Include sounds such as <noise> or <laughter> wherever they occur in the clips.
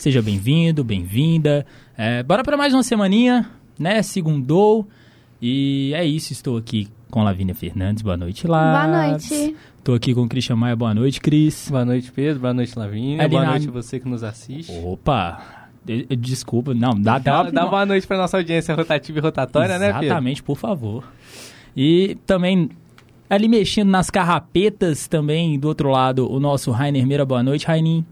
Seja bem-vindo, bem-vinda. É, bora para mais uma semaninha, né? Segundou. E é isso, estou aqui com Lavínia Fernandes. Boa noite, lá. Boa noite. Estou aqui com o Christian Maia. Boa noite, Cris. Boa noite, Pedro. Boa noite, Lavínia. Ali boa na- noite você que nos assiste. Opa! De- Desculpa, não, dá, Dá, dá, dá boa noite para nossa audiência rotativa e rotatória, né, Pedro? Exatamente, por favor. E também ali mexendo nas carrapetas também, do outro lado, o nosso Rainer Meira. Boa noite, Rainin.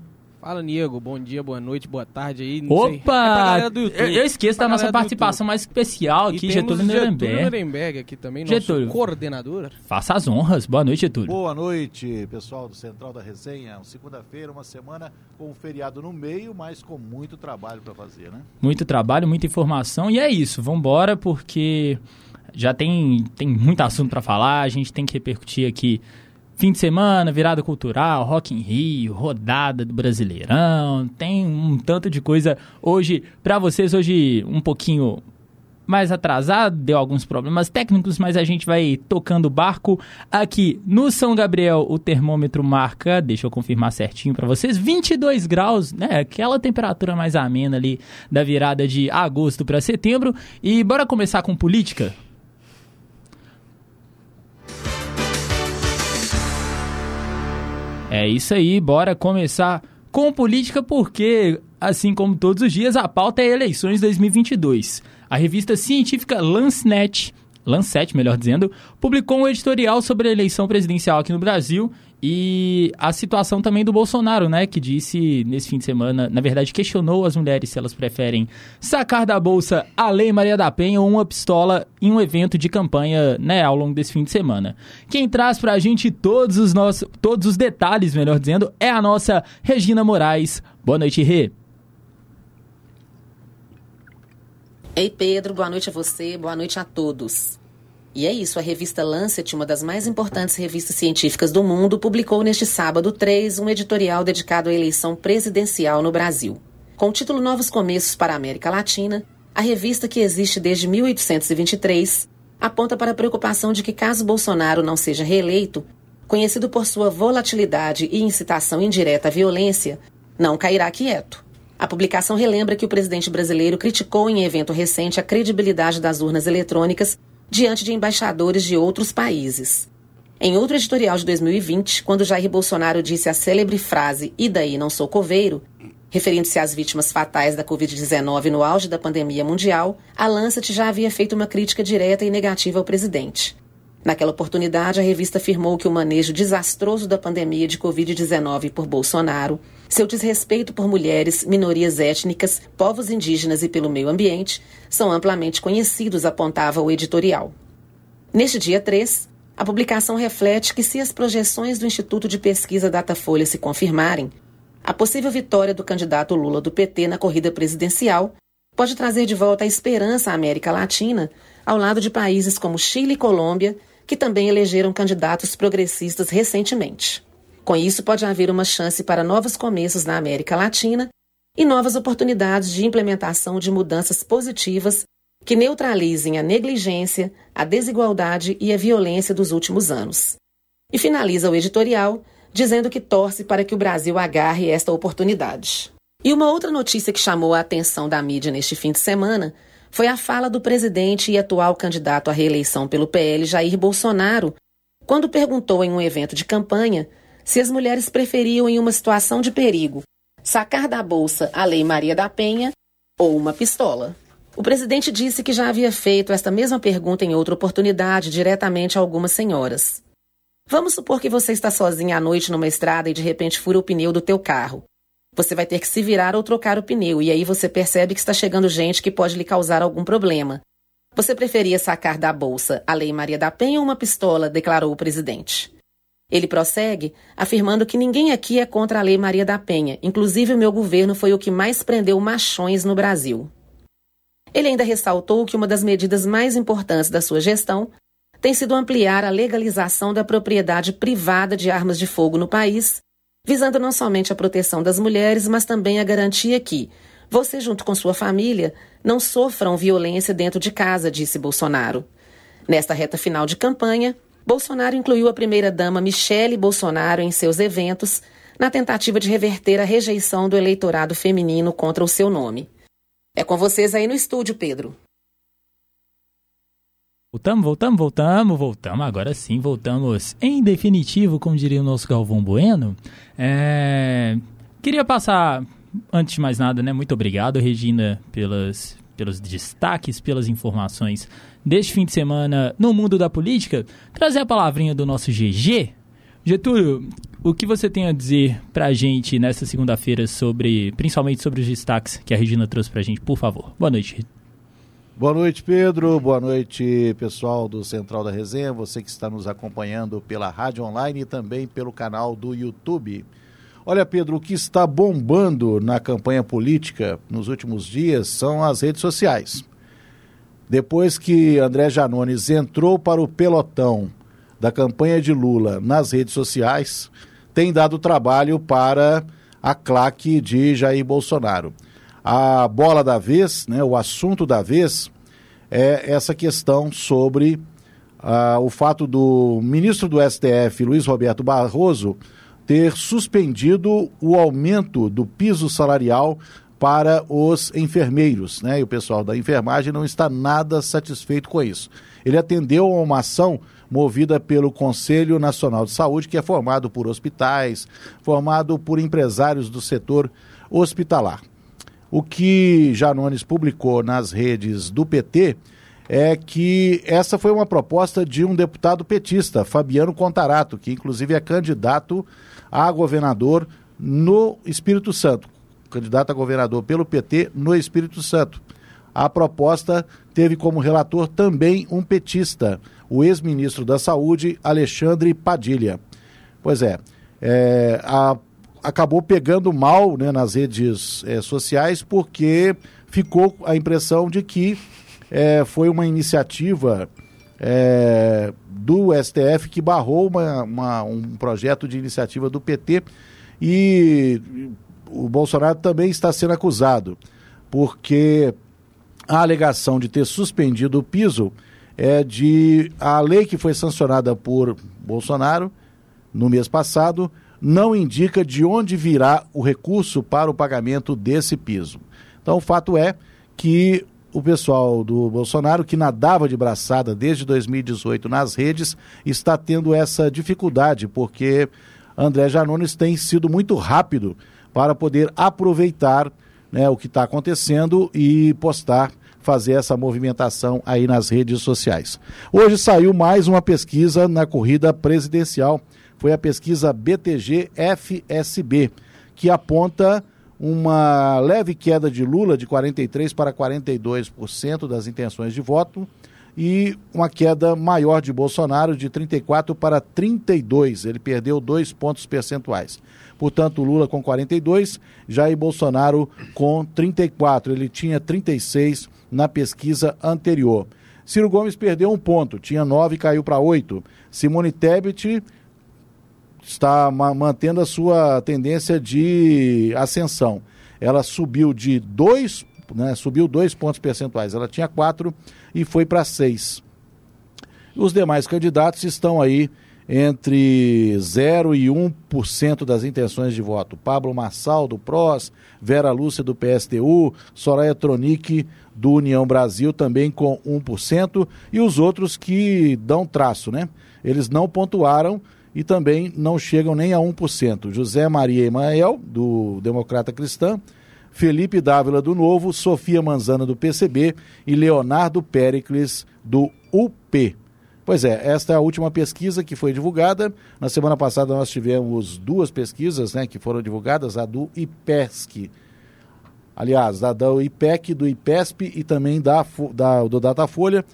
Fala, Niego. Bom dia, boa noite, boa tarde aí. Não sei. É pra Opa! do YouTube. eu, eu esqueço Pra da nossa participação mais especial E aqui, temos Getúlio Getúlio Nuremberg. Nuremberg aqui também, Getúlio. nosso coordenador. Faça as honras. Boa noite, Getúlio. Boa noite, pessoal do Central da Resenha. Segunda-feira, uma semana com um feriado no meio, mas com muito trabalho para fazer, né? Muito trabalho, muita informação. E é isso, vambora, porque já tem, tem muito assunto para falar. A gente tem que repercutir aqui fim de semana, virada cultural, Rock in Rio, rodada do Brasileirão. Tem um tanto de coisa hoje para vocês. Hoje um pouquinho mais atrasado, deu alguns problemas técnicos, mas a gente vai tocando o barco. Aqui no São Gabriel, o termômetro marca, deixa eu confirmar certinho para vocês, 22 graus, né? Aquela temperatura mais amena ali da virada de agosto para setembro. E bora começar com política? É isso aí, bora começar com política porque, assim como todos os dias, a pauta é eleições 2022. A revista científica Lancet, Lancet, melhor dizendo, publicou um editorial sobre a eleição presidencial aqui no Brasil e a situação também do Bolsonaro, né, que disse nesse fim de semana, na verdade questionou as mulheres se elas preferem sacar da bolsa a Lei Maria da Penha ou uma pistola em um evento de campanha, né, ao longo desse fim de semana. Quem traz pra gente todos os nossos, todos os detalhes, melhor dizendo, é a nossa Regina Moraes. Boa noite, Rê. Ei Pedro, boa noite a você, boa noite a todos. E é isso, a revista Lancet, uma das mais importantes revistas científicas do mundo, publicou neste sábado 3 um editorial dedicado à eleição presidencial no Brasil. Com o título Novos Começos para a América Latina, a revista, que existe desde 1823, aponta para a preocupação de que, caso Bolsonaro não seja reeleito, conhecido por sua volatilidade e incitação indireta à violência, não cairá quieto. A publicação relembra que o presidente brasileiro criticou em evento recente a credibilidade das urnas eletrônicas diante de embaixadores de outros países. Em outro editorial de 2020, quando Jair Bolsonaro disse a célebre frase E daí não sou coveiro, referindo-se às vítimas fatais da Covid-19 no auge da pandemia mundial, a Lancet já havia feito uma crítica direta e negativa ao presidente. Naquela oportunidade, a revista afirmou que o manejo desastroso da pandemia de Covid-19 por Bolsonaro, seu desrespeito por mulheres, minorias étnicas, povos indígenas e pelo meio ambiente são amplamente conhecidos, apontava o editorial. Neste dia 3, a publicação reflete que, se as projeções do Instituto de Pesquisa Datafolha se confirmarem, a possível vitória do candidato Lula do PT na corrida presidencial pode trazer de volta a esperança à América Latina, ao lado de países como Chile e Colômbia, que também elegeram candidatos progressistas recentemente. Com isso, pode haver uma chance para novos começos na América Latina e novas oportunidades de implementação de mudanças positivas que neutralizem a negligência, a desigualdade e a violência dos últimos anos. E finaliza o editorial dizendo que torce para que o Brasil agarre esta oportunidade. E uma outra notícia que chamou a atenção da mídia neste fim de semana foi a fala do presidente e atual candidato à reeleição pelo PL, Jair Bolsonaro, quando perguntou em um evento de campanha se as mulheres preferiam, em uma situação de perigo, sacar da bolsa a Lei Maria da Penha ou uma pistola. O presidente disse que já havia feito esta mesma pergunta em outra oportunidade diretamente a algumas senhoras. Vamos supor que você está sozinha à noite numa estrada e de repente fura o pneu do teu carro. Você vai ter que se virar ou trocar o pneu, e aí você percebe que está chegando gente que pode lhe causar algum problema. Você preferia sacar da bolsa a Lei Maria da Penha ou uma pistola? declarou o presidente. Ele prossegue, afirmando que ninguém aqui é contra a Lei Maria da Penha, inclusive o meu governo foi o que mais prendeu machões no Brasil. Ele ainda ressaltou que uma das medidas mais importantes da sua gestão tem sido ampliar a legalização da propriedade privada de armas de fogo no país, visando não somente a proteção das mulheres, mas também a garantia que você, junto com sua família, não sofram violência dentro de casa, disse Bolsonaro. Nesta reta final de campanha, Bolsonaro incluiu a primeira-dama Michele Bolsonaro em seus eventos, na tentativa de reverter a rejeição do eleitorado feminino contra o seu nome. É com vocês aí no estúdio, Pedro. Voltamos, voltamos, voltamos, voltamos. Agora sim, voltamos em definitivo, como diria o nosso Galvão Bueno. É... Queria passar, antes de mais nada, né? Muito obrigado, Regina, pelas, pelos destaques, pelas informações deste fim de semana no mundo da política. Trazer a palavrinha do nosso GG. Getúlio, o que você tem a dizer pra gente nessa segunda-feira sobre, principalmente sobre os destaques que a Regina trouxe pra gente, por favor? Boa noite, Boa noite, Pedro. Boa noite, pessoal do Central da Resenha. Você que está nos acompanhando pela rádio online e também pelo canal do YouTube. Olha, Pedro, o que está bombando na campanha política nos últimos dias são as redes sociais. Depois que André Janones entrou para o pelotão da campanha de Lula nas redes sociais, tem dado trabalho para a claque de Jair Bolsonaro a bola da vez, né, o assunto da vez, é essa questão sobre uh, o fato do ministro do STF, Luiz Roberto Barroso, ter suspendido o aumento do piso salarial para os enfermeiros, né? E o pessoal da enfermagem não está nada satisfeito com isso. Ele atendeu a uma ação movida pelo Conselho Nacional de Saúde, que é formado por hospitais, formado por empresários do setor hospitalar. O que Janones publicou nas redes do PT é que essa foi uma proposta de um deputado petista, Fabiano Contarato, que inclusive é candidato a governador no Espírito Santo. Candidato a governador pelo PT no Espírito Santo. A proposta teve como relator também um petista, o ex-ministro da Saúde, Alexandre Padilha. Pois é, é a acabou pegando mal né, nas redes é, sociais porque ficou a impressão de que é, foi uma iniciativa é, do STF que barrou uma, uma, um projeto de iniciativa do PT e o Bolsonaro também está sendo acusado porque a alegação de ter suspendido o piso é de a lei que foi sancionada por Bolsonaro no mês passado não indica de onde virá o recurso para o pagamento desse piso. Então, o fato é que o pessoal do Bolsonaro, que nadava de braçada desde 2018 nas redes, está tendo essa dificuldade, porque André Janones tem sido muito rápido para poder aproveitar né, o que está acontecendo e postar, fazer essa movimentação aí nas redes sociais. Hoje saiu mais uma pesquisa na corrida presidencial foi a pesquisa BTG-FSB, que aponta uma leve queda de Lula de 43% para 42% das intenções de voto e uma queda maior de Bolsonaro de 34 para 32. Ele perdeu dois pontos percentuais. Portanto, Lula com 42, Jair Bolsonaro com 34. Ele tinha 36 na pesquisa anterior. Ciro Gomes perdeu um ponto, tinha 9 e caiu para 8. Simone Tebet está ma mantendo a sua tendência de ascensão. Ela subiu de dois, né, subiu dois pontos percentuais. Ela tinha quatro e foi para seis. Os demais candidatos estão aí entre 0 e 1% das intenções de voto. Pablo Massal, do PROS, Vera Lúcia, do PSTU, Soraya Tronic, do União Brasil, também com 1%, e os outros que dão traço, né? Eles não pontuaram, e também não chegam nem a 1%. José Maria Emael, do Democrata Cristã, Felipe Dávila, do Novo, Sofia Manzana, do PCB e Leonardo Pericles, do UP. Pois é, esta é a última pesquisa que foi divulgada. Na semana passada nós tivemos duas pesquisas né, que foram divulgadas, a do IPESC, aliás, da, do IPEC, do IPESP e também da, da, do Datafolha.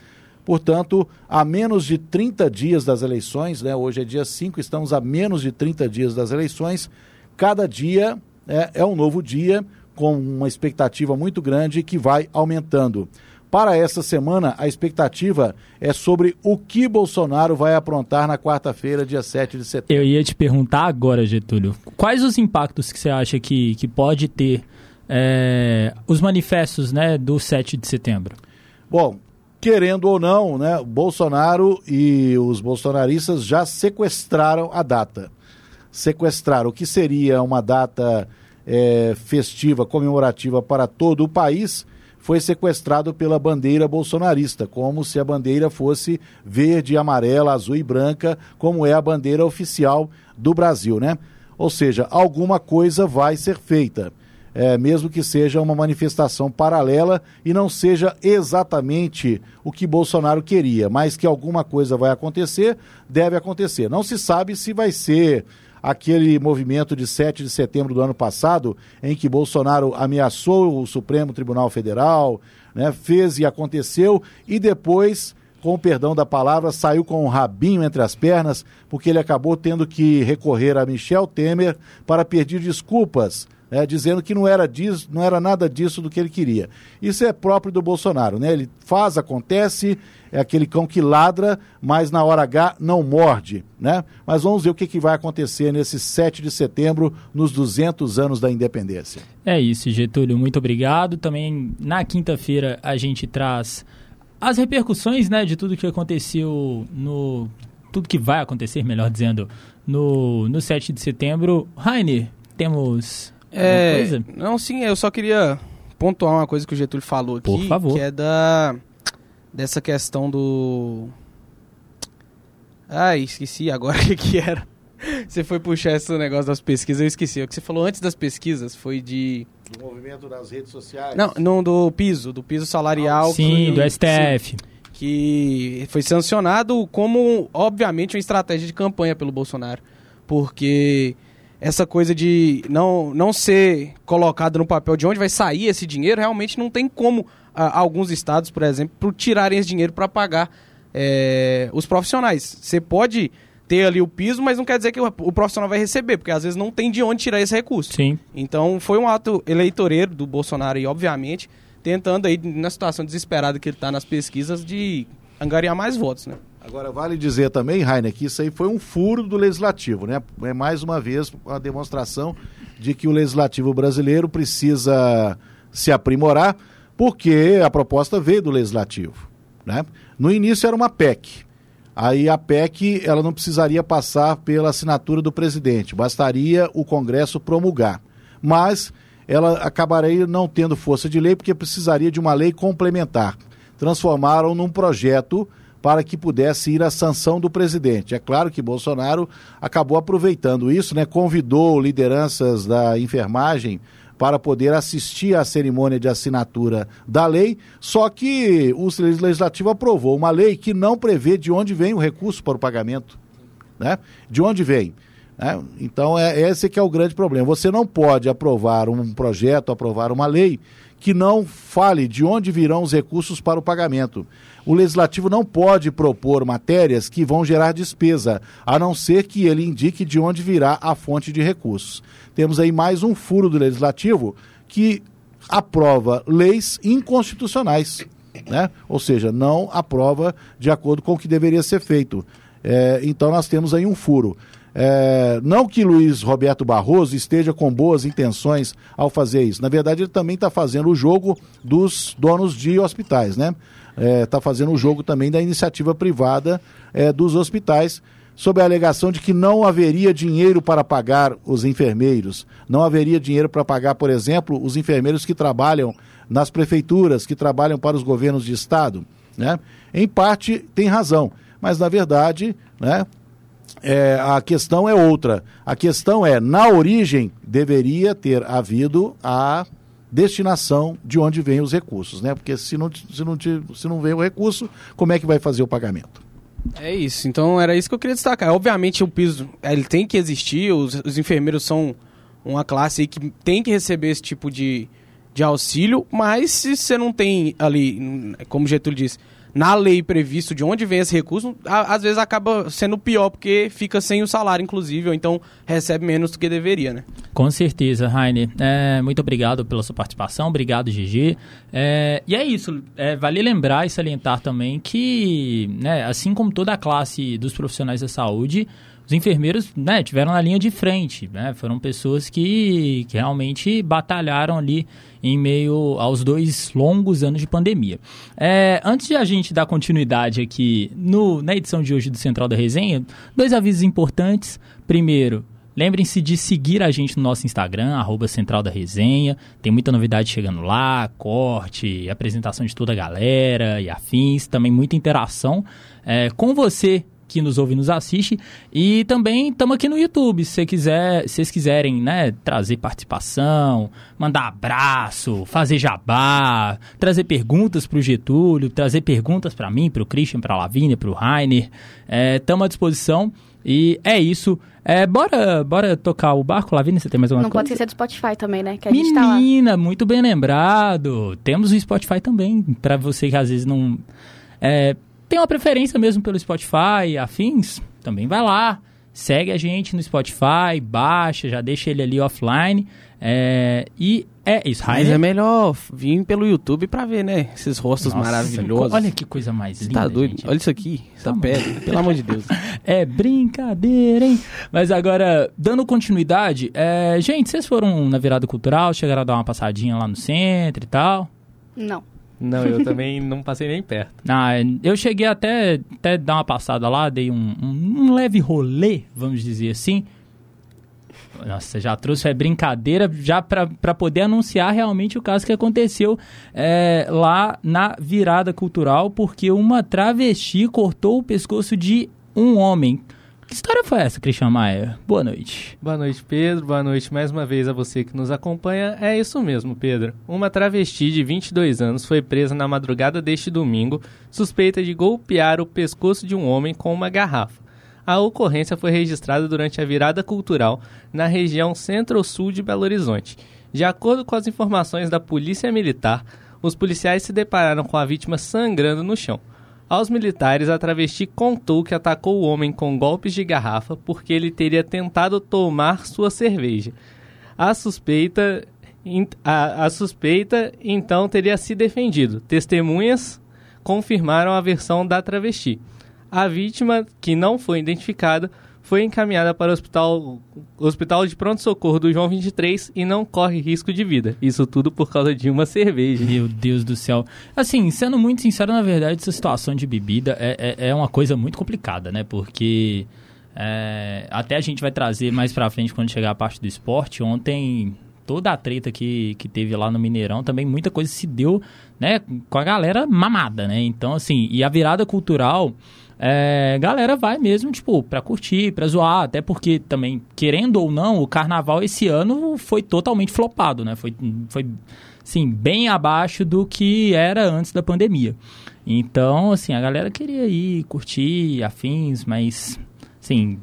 Portanto, a menos de 30 dias das eleições, né, hoje é dia 5, estamos a menos de 30 dias das eleições, cada dia é, é um novo dia, com uma expectativa muito grande que vai aumentando. Para essa semana, a expectativa é sobre o que Bolsonaro vai aprontar na quarta-feira, dia 7 de setembro. Eu ia te perguntar agora, Getúlio, quais os impactos que você acha que, que pode ter é, os manifestos né, do 7 de setembro? Bom, querendo ou não, né, Bolsonaro e os bolsonaristas já sequestraram a data. sequestrar o que seria uma data é, festiva, comemorativa para todo o país, foi sequestrado pela bandeira bolsonarista, como se a bandeira fosse verde, amarela, azul e branca, como é a bandeira oficial do Brasil, né? Ou seja, alguma coisa vai ser feita. É, mesmo que seja uma manifestação paralela e não seja exatamente o que Bolsonaro queria, mas que alguma coisa vai acontecer, deve acontecer. Não se sabe se vai ser aquele movimento de 7 de setembro do ano passado, em que Bolsonaro ameaçou o Supremo Tribunal Federal, né, fez e aconteceu, e depois, com o perdão da palavra, saiu com um rabinho entre as pernas, porque ele acabou tendo que recorrer a Michel Temer para pedir desculpas é, dizendo que não era, disso, não era nada disso do que ele queria. Isso é próprio do Bolsonaro, né? Ele faz, acontece, é aquele cão que ladra, mas na hora H não morde, né? Mas vamos ver o que, que vai acontecer nesse 7 de setembro, nos 200 anos da independência. É isso, Getúlio, muito obrigado. Também na quinta-feira a gente traz as repercussões, né, de tudo que aconteceu no... Tudo que vai acontecer, melhor dizendo, no, no 7 de setembro. Rainer, temos é, coisa? Não, sim, eu só queria pontuar uma coisa que o Getúlio falou aqui, Por favor. que é da dessa questão do Ai, esqueci agora <laughs> o que, que era. Você foi puxar esse negócio das pesquisas, eu esqueci. O que você falou antes das pesquisas foi de. Do movimento das redes sociais? Não, não do piso, do piso salarial. Sim, do STF. Sim, que foi sancionado como, obviamente, uma estratégia de campanha pelo Bolsonaro. Porque essa coisa de não, não ser colocado no papel de onde vai sair esse dinheiro, realmente não tem como a, alguns estados, por exemplo, tirarem esse dinheiro para pagar é, os profissionais. Você pode ter ali o piso, mas não quer dizer que o, o, profissional vai receber, porque às vezes não tem de onde tirar esse recurso. Sim. Então foi um ato eleitoreiro do Bolsonaro e, obviamente, tentando aí, na situação desesperada que ele está nas pesquisas, de angariar mais votos, né? Agora, vale dizer também, Rainer, que isso aí foi um furo do legislativo, né? É mais uma vez uma demonstração de que o legislativo brasileiro precisa se aprimorar, porque a proposta veio do legislativo, né? No início era uma PEC. Aí a PEC, ela não precisaria passar pela assinatura do presidente, bastaria o Congresso promulgar. Mas ela acabaria não tendo força de lei porque precisaria de uma lei complementar. Transformaram num projeto para que pudesse ir à sanção do presidente. É claro que Bolsonaro acabou aproveitando isso, né? Convidou lideranças da enfermagem para poder assistir à cerimônia de assinatura da lei, só que o legislativo aprovou uma lei que não prevê de onde vem o recurso para o pagamento, né? De onde vem? Né? Então é esse que é o grande problema. Você não pode aprovar um projeto, aprovar uma lei que não fale de onde virão os recursos para o pagamento. O legislativo não pode propor matérias que vão gerar despesa, a não ser que ele indique de onde virá a fonte de recursos. Temos aí mais um furo do legislativo que aprova leis inconstitucionais, né? ou seja, não aprova de acordo com o que deveria ser feito. É, então nós temos aí um furo. É, não que Luiz Roberto Barroso esteja com boas intenções ao fazer isso. Na verdade, ele também está fazendo o jogo dos donos de hospitais, né? Está é, tá fazendo o jogo também da iniciativa privada é, dos hospitais, sob a alegação de que não haveria dinheiro para pagar os enfermeiros, não haveria dinheiro para pagar, por exemplo, os enfermeiros que trabalham nas prefeituras, que trabalham para os governos de estado. Né? Em parte, tem razão, mas na verdade, né, é, a questão é outra. A questão é, na origem, deveria ter havido a destinação de onde vêm os recursos, né? Porque se não, se não, se não vem o recurso, como é que vai fazer o pagamento? É isso, então era isso que eu queria destacar. Obviamente o piso ele tem que existir, os, os enfermeiros são uma classe que tem que receber esse tipo de, de auxílio, mas se você não tem ali, como Getúlio disse, na lei previsto de onde vem esse recurso, às vezes acaba sendo pior, porque fica sem o salário, inclusive, ou então recebe menos do que deveria, né? Com certeza, Rainer. É, muito obrigado pela sua participação, obrigado, Gigi. É, e é isso, é, vale lembrar e salientar também que, né, assim como toda a classe dos profissionais da saúde, os enfermeiros né, tiveram na linha de frente, né? foram pessoas que, que realmente batalharam ali em meio aos dois longos anos de pandemia. É, antes de a gente dar continuidade aqui no, na edição de hoje do Central da Resenha, dois avisos importantes. Primeiro, Lembrem-se de seguir a gente no nosso Instagram, arroba Central da Resenha. Tem muita novidade chegando lá, corte, apresentação de toda a galera e afins. Também muita interação é, com você que nos ouve e nos assiste. E também estamos aqui no YouTube. Se quiser, se vocês quiserem né, trazer participação, mandar abraço, fazer jabá, trazer perguntas para o Getúlio, trazer perguntas para mim, para o Christian, para a Lavínia, para o Rainer, estamos é, à disposição. E é isso. É, bora, bora tocar o barco, Lavínia, você tem mais alguma Não coisa? pode esquecer do Spotify também, né? Que a Menina, gente tá muito bem lembrado. Temos o Spotify também, para você que às vezes não é, tem uma preferência mesmo pelo Spotify, afins, também vai lá, segue a gente no Spotify, baixa, já deixa ele ali offline. É, e é isso, Mas é melhor vir pelo YouTube pra ver, né? Esses rostos Nossa, maravilhosos. Olha que coisa mais Você linda. tá doido? gente. Olha isso aqui, essa Tá pele. Pelo amor de Deus. <laughs> É brincadeira, hein? Mas agora, dando continuidade, é, gente, vocês foram na virada cultural, chegaram a dar uma passadinha lá no centro e tal? Não. Não, eu também <laughs> não passei nem perto. Ah, eu cheguei até, até dar uma passada lá, dei um, um, um leve rolê, vamos dizer assim. Nossa, já trouxe é brincadeira já para poder anunciar realmente o caso que aconteceu é, lá na virada cultural, porque uma travesti cortou o pescoço de um homem. Que história foi essa, Christian Maia? Boa noite. Boa noite, Pedro. Boa noite mais uma vez a você que nos acompanha. É isso mesmo, Pedro. Uma travesti de 22 anos foi presa na madrugada deste domingo, suspeita de golpear o pescoço de um homem com uma garrafa. A ocorrência foi registrada durante a virada cultural na região centro-sul de Belo Horizonte. De acordo com as informações da Polícia Militar, os policiais se depararam com a vítima sangrando no chão. Aos militares, a travesti contou que atacou o homem com golpes de garrafa porque ele teria tentado tomar sua cerveja. A suspeita, a, a suspeita então teria se defendido. Testemunhas confirmaram a versão da travesti. A vítima, que não foi identificada, foi encaminhada para o hospital, hospital de pronto-socorro do João 23 e não corre risco de vida. Isso tudo por causa de uma cerveja. Meu Deus do céu. Assim, sendo muito sincero, na verdade, essa situação de bebida é, é, é uma coisa muito complicada, né? Porque é, até a gente vai trazer mais pra frente quando chegar a parte do esporte. Ontem, toda a treta que, que teve lá no Mineirão, também muita coisa se deu, né? Com a galera mamada, né? Então, assim, e a virada cultural... É, galera vai mesmo, tipo, pra curtir, pra zoar, até porque também, querendo ou não, o carnaval esse ano foi totalmente flopado, né? Foi, foi sim, bem abaixo do que era antes da pandemia. Então, assim, a galera queria ir curtir, afins, mas, assim,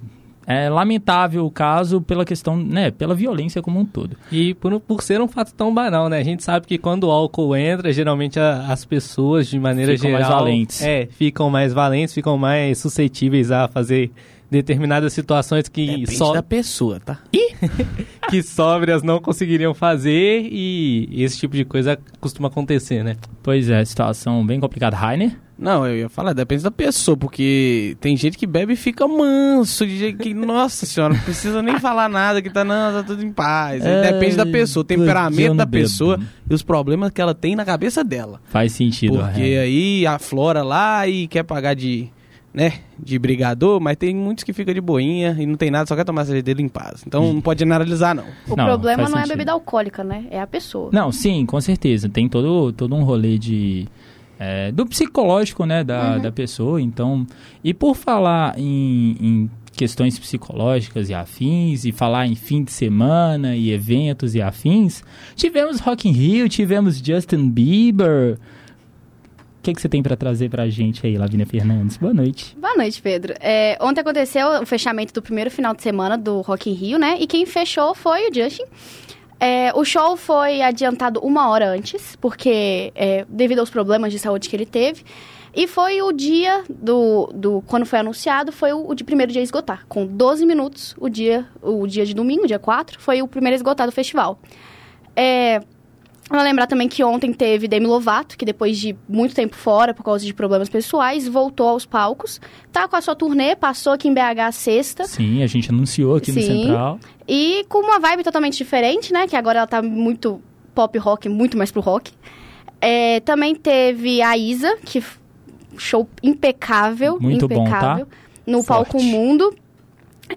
é lamentável o caso pela questão, né, pela violência como um todo. E por, por ser um fato tão banal, né? A gente sabe que quando o álcool entra, geralmente a- as pessoas, de maneira Ficam mais geral... valentes. É, ficam mais valentes, ficam mais suscetíveis a fazer determinadas situações que, Depende só, da pessoa, tá? <laughs> que sóbrias não conseguiriam fazer e esse tipo de coisa costuma acontecer, né? Pois é, situação bem complicada. Rainer? Não, eu ia falar, depende da pessoa, porque tem gente que bebe e fica manso, de jeito que, <laughs> nossa senhora, não precisa nem falar nada, que tá, não, tá tudo em paz. Aí É, depende da pessoa, o temperamento da bebo. pessoa e os problemas que ela tem na cabeça dela. Faz sentido, Porque Rainer. aí aflora lá e quer pagar de, né, de brigador, mas tem muitos que ficam de boinha e não tem nada, só quer tomar a cerveja dele em paz. Então não pode generalizar, não. O Não, problema não é a sentido. bebida alcoólica, né? É a pessoa. Não, sim, com certeza. Tem todo, todo um rolê de. É, do psicológico, né, da, da pessoa. Então. E por falar em, em questões psicológicas e afins, e falar em fim de semana e eventos e afins, tivemos Rock in Rio, tivemos Justin Bieber. O que, que você tem pra trazer pra gente aí, Lavínia Fernandes? Boa noite. Boa noite, Pedro. É, ontem aconteceu o fechamento do primeiro final de semana do Rock in Rio, né? E quem fechou foi o Justin. É, o show foi adiantado uma hora antes, porque é, devido aos problemas de saúde que ele teve. E foi o dia do, do quando foi anunciado, foi o, o de primeiro dia esgotar. Com 12 minutos, o dia, o dia de domingo, dia 4, foi o primeiro a esgotar do festival. É, Vou lembrar também que ontem teve Demi Lovato, que depois de muito tempo fora, por causa de problemas pessoais, voltou aos palcos. Tá com a sua turnê, passou aqui em BH sexta. Sim, a gente anunciou aqui no Sim. Central. E com uma vibe totalmente diferente, né? Que agora ela tá muito pop rock, muito mais pro rock. É, também teve a Isa, que show impecável. Muito bom, tá? impecável, No palco Mundo.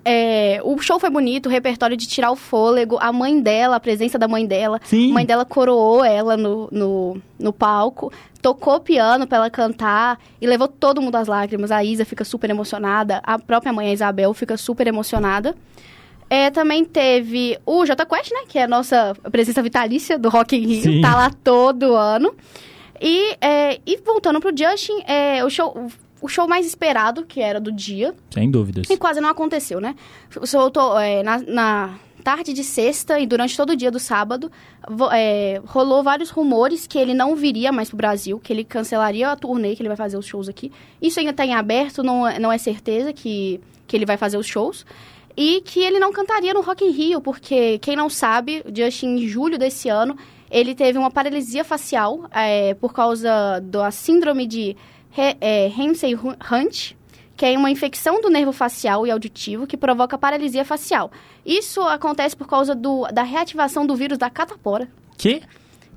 É, o show foi bonito, o repertório de tirar o fôlego, a mãe dela, a presença da mãe dela. Sim. A mãe dela coroou ela no, no, no palco, tocou piano pra ela cantar e levou todo mundo às lágrimas. A Isa fica super emocionada, a própria mãe, a Isabel, fica super emocionada. É, também teve o Jota Quest, né? Que é a nossa presença vitalícia do Rock in Rio. Sim. Tá lá todo ano. E, é, e voltando pro Justin, é, o, show, o show mais esperado, que era do dia, Sem dúvidas. e quase não aconteceu, né? Soltou é, na, na tarde de sexta e durante todo o dia do sábado, é, rolou vários rumores que ele não viria mais pro Brasil, que ele cancelaria a turnê, que ele vai fazer os shows aqui. Isso ainda tá em aberto, não, é- não é certeza que, que ele vai fazer os shows. E que ele não cantaria no Rock in Rio, porque, quem não sabe, Justin, em julho desse ano, ele teve uma paralisia facial é, por causa da síndrome de He- é, Ramsay-Hunt, que é uma infecção do nervo facial e auditivo que provoca paralisia facial. Isso acontece por causa do, da reativação do vírus da catapora. Que?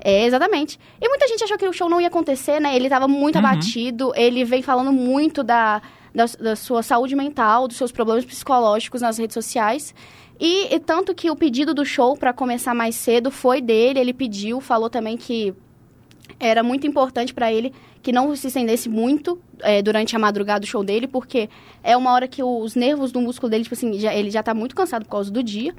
É, exatamente. E muita gente achou que o show não ia acontecer, né? Ele tava muito Uhum. abatido, ele vem falando muito da, da, da sua saúde mental, dos seus problemas psicológicos nas redes sociais. E, e tanto que o pedido do show para começar mais cedo foi dele, ele pediu, falou também que era muito importante para ele que não se estendesse muito é, durante a madrugada do show dele, porque é uma hora que os nervos do músculo dele, tipo assim, já, ele já tá muito cansado por causa do dia.